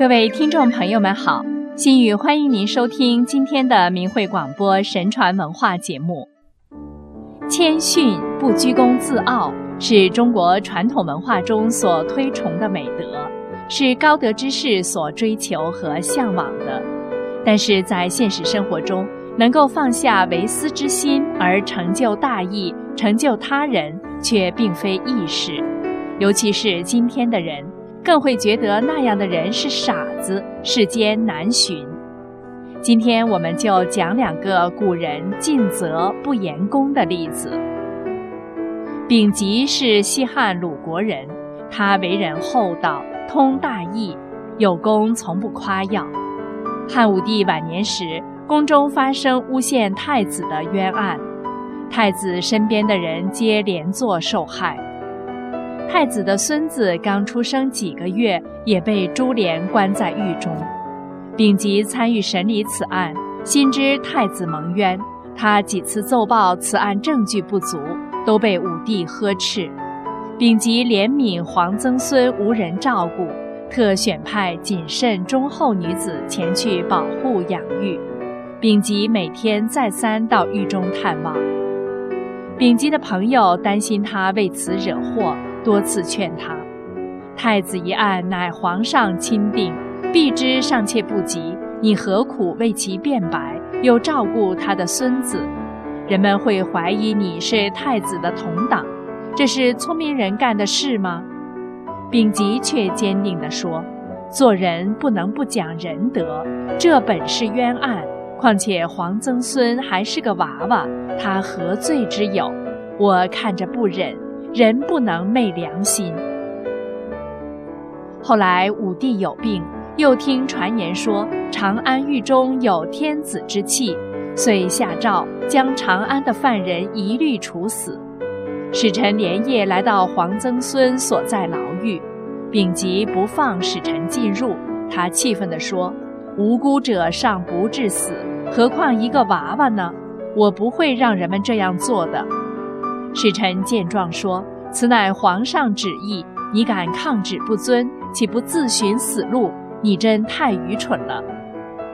各位听众朋友们好，心雨欢迎您收听今天的明慧广播神传文化节目。谦逊不居功自傲是中国传统文化中所推崇的美德，是高德之士所追求和向往的。但是在现实生活中，能够放下为私之心而成就大义、成就他人，却并非易事。尤其是今天的人。更会觉得那样的人是傻子，世间难寻。今天我们就讲两个古人尽责不言功的例子。丙吉是西汉鲁国人，他为人厚道，通大义，有功从不夸耀。汉武帝晚年时，宫中发生诬陷太子的冤案，太子身边的人皆连坐受害。太子的孙子刚出生几个月，也被株连关在狱中。丙吉参与审理此案，心知太子蒙冤，他几次奏报此案证据不足，都被武帝呵斥。丙吉怜悯皇曾孙无人照顾，特选派谨慎忠厚女子前去保护养育。丙吉每天再三到狱中探望。丙吉的朋友担心他为此惹祸。多次劝他，太子一案乃皇上钦定，必知尚且不及，你何苦为其辩白，又照顾他的孙子？人们会怀疑你是太子的同党，这是聪明人干的事吗？丙吉却坚定地说：“做人不能不讲仁德，这本是冤案。况且皇曾孙还是个娃娃，他何罪之有？我看着不忍。”人不能昧良心。后来武帝有病，又听传言说长安狱中有天子之气，遂下诏将长安的犯人一律处死。使臣连夜来到黄曾孙所在牢狱，丙吉不放使臣进入，他气愤地说：“无辜者尚不致死，何况一个娃娃呢？我不会让人们这样做的。”使臣见状说：“此乃皇上旨意，你敢抗旨不遵，岂不自寻死路？你真太愚蠢了。”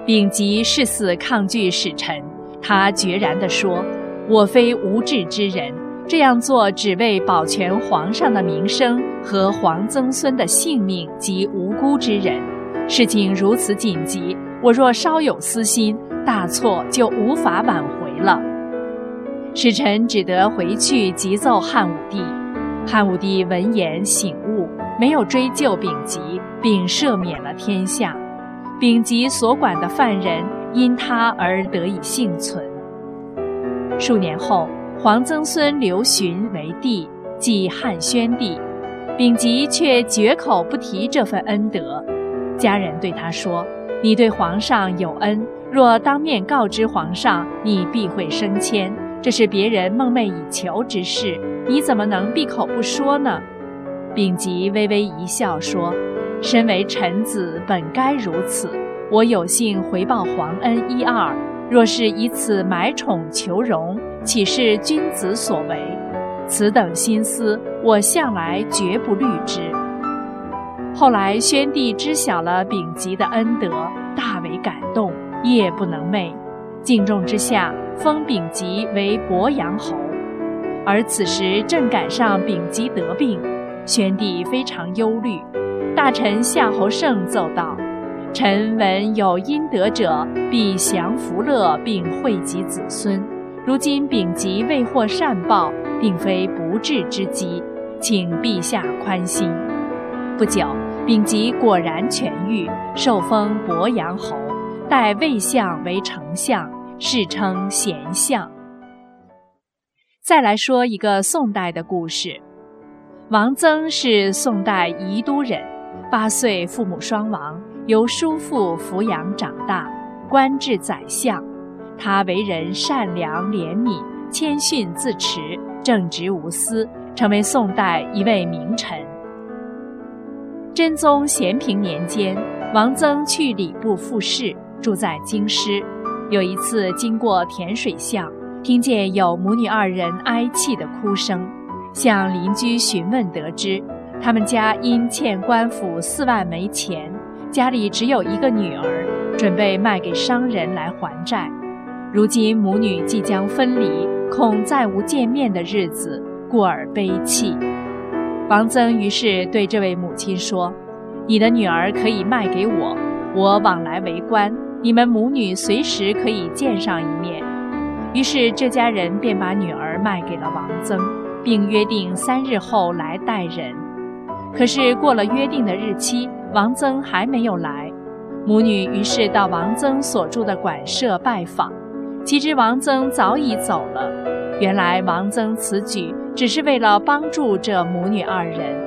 丙吉誓死抗拒使臣，他决然地说：“我非无志之人，这样做只为保全皇上的名声和皇曾孙的性命及无辜之人。事情如此紧急，我若稍有私心，大错就无法挽回了。”使臣只得回去急奏汉武帝，汉武帝闻言醒悟，没有追究丙吉，并赦免了天下。丙吉所管的犯人因他而得以幸存。数年后，皇曾孙刘询为帝，即汉宣帝，丙吉却绝口不提这份恩德。家人对他说：“你对皇上有恩，若当面告知皇上，你必会升迁。”这是别人梦寐以求之事，你怎么能闭口不说呢？丙吉微微一笑说：“身为臣子，本该如此。我有幸回报皇恩一二，若是以此买宠求荣，岂是君子所为？此等心思，我向来绝不虑之。”后来宣帝知晓了丙吉的恩德，大为感动，夜不能寐。敬重之下，封丙吉为鄱阳侯，而此时正赶上丙吉得病，宣帝非常忧虑。大臣夏侯胜奏道：“臣闻有阴德者必享福乐，并惠及子孙。如今丙吉未获善报，并非不治之疾，请陛下宽心。”不久，丙吉果然痊愈，受封鄱阳侯，代魏相为丞相。世称贤相。再来说一个宋代的故事。王曾是宋代宜都人，八岁父母双亡，由叔父抚养长大，官至宰相。他为人善良怜悯、谦逊自持、正直无私，成为宋代一位名臣。真宗咸平年间，王曾去礼部复试，住在京师。有一次经过甜水巷，听见有母女二人哀泣的哭声，向邻居询问得知，他们家因欠官府四万枚钱，家里只有一个女儿，准备卖给商人来还债。如今母女即将分离，恐再无见面的日子，故而悲泣。王曾于是对这位母亲说：“你的女儿可以卖给我，我往来为官，你们母女随时可以见上一面。”于是这家人便把女儿卖给了王曾，并约定三日后来带人。可是过了约定的日期，王曾还没有来，母女于是到王曾所住的馆舍拜访，岂知王曾早已走了。原来王曾此举。只是为了帮助这母女二人，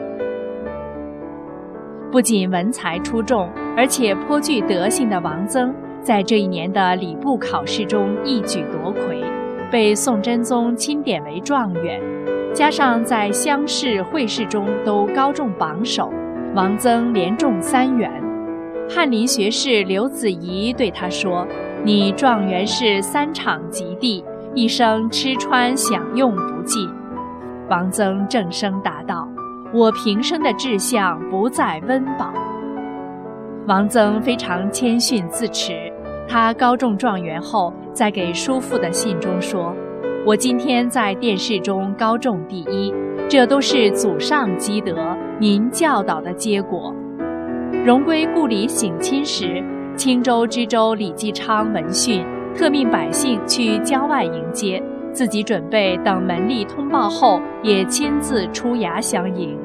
不仅文才出众，而且颇具德行的王曾，在这一年的礼部考试中一举夺魁，被宋真宗钦点为状元，加上在乡试、会试中都高中榜首，王曾连中三元。翰林学士刘子仪对他说：“你状元是三场及第，一生吃穿享用不尽。”王曾正声答道：“我平生的志向不在温饱。”王曾非常谦逊自持。他高中状元后，在给叔父的信中说：“我今天在殿试中高中第一，这都是祖上积德，您教导的结果。”荣归故里省亲时，青州知州李继昌闻讯，特命百姓去郊外迎接。自己准备等门吏通报后，也亲自出衙相迎。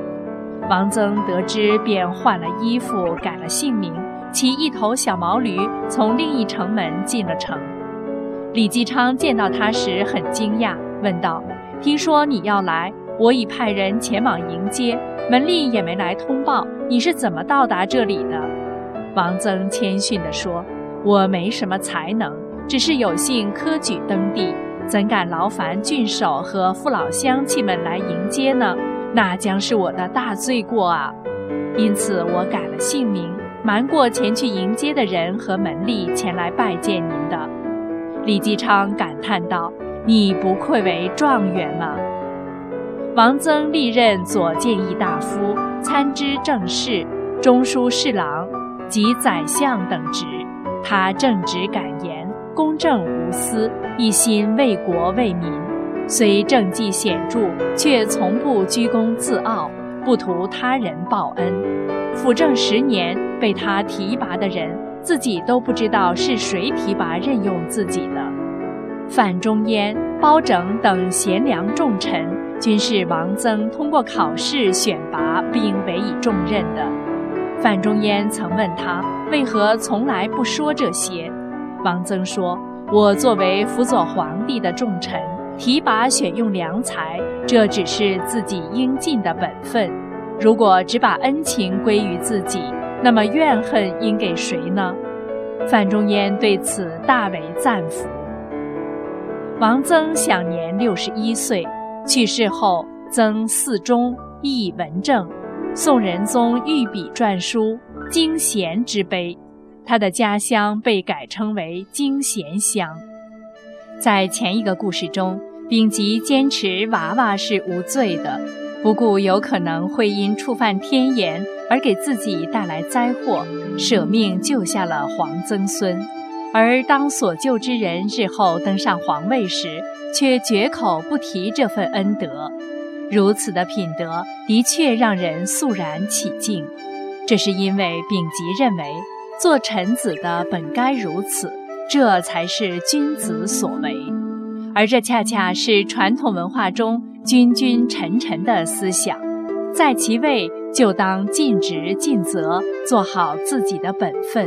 王曾得知，便换了衣服，改了姓名，骑一头小毛驴，从另一城门进了城。李继昌见到他时很惊讶，问道：“听说你要来，我已派人前往迎接，门吏也没来通报，你是怎么到达这里的？”王曾谦逊地说：“我没什么才能，只是有幸科举登第。”怎敢劳烦郡守和父老乡亲们来迎接呢？那将是我的大罪过啊！因此我改了姓名，瞒过前去迎接的人和门吏前来拜见您的。李继昌感叹道：“你不愧为状元啊？”王曾历任左谏议大夫、参知政事、中书侍郎及宰相等职，他正直敢言。公正无私，一心为国为民，虽政绩显著，却从不居功自傲，不图他人报恩。辅政十年，被他提拔的人，自己都不知道是谁提拔任用自己的。范仲淹、包拯等贤良重臣，均是王曾通过考试选拔并委以重任的。范仲淹曾问他，为何从来不说这些？王曾说：“我作为辅佐皇帝的重臣，提拔选用良才，这只是自己应尽的本分。如果只把恩情归于自己，那么怨恨应给谁呢？”范仲淹对此大为赞服。王曾享年六十一岁，去世后，曾嗣终谥文正，宋仁宗御笔篆书“经贤之碑”。他的家乡被改称为京咸乡。在前一个故事中，丙吉坚持娃娃是无罪的，不顾有可能会因触犯天言而给自己带来灾祸，舍命救下了皇曾孙。而当所救之人日后登上皇位时，却绝口不提这份恩德。如此的品德，的确让人肃然起敬。这是因为丙吉认为。做臣子的本该如此，这才是君子所为，而这恰恰是传统文化中君君臣臣的思想。在其位就当尽职尽责，做好自己的本分；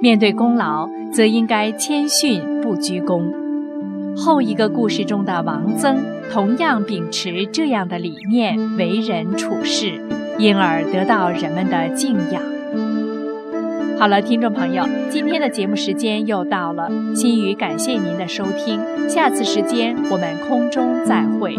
面对功劳，则应该谦逊不居功。后一个故事中的王曾，同样秉持这样的理念为人处事，因而得到人们的敬仰。好了，听众朋友，今天的节目时间又到了，心语感谢您的收听，下次时间我们空中再会。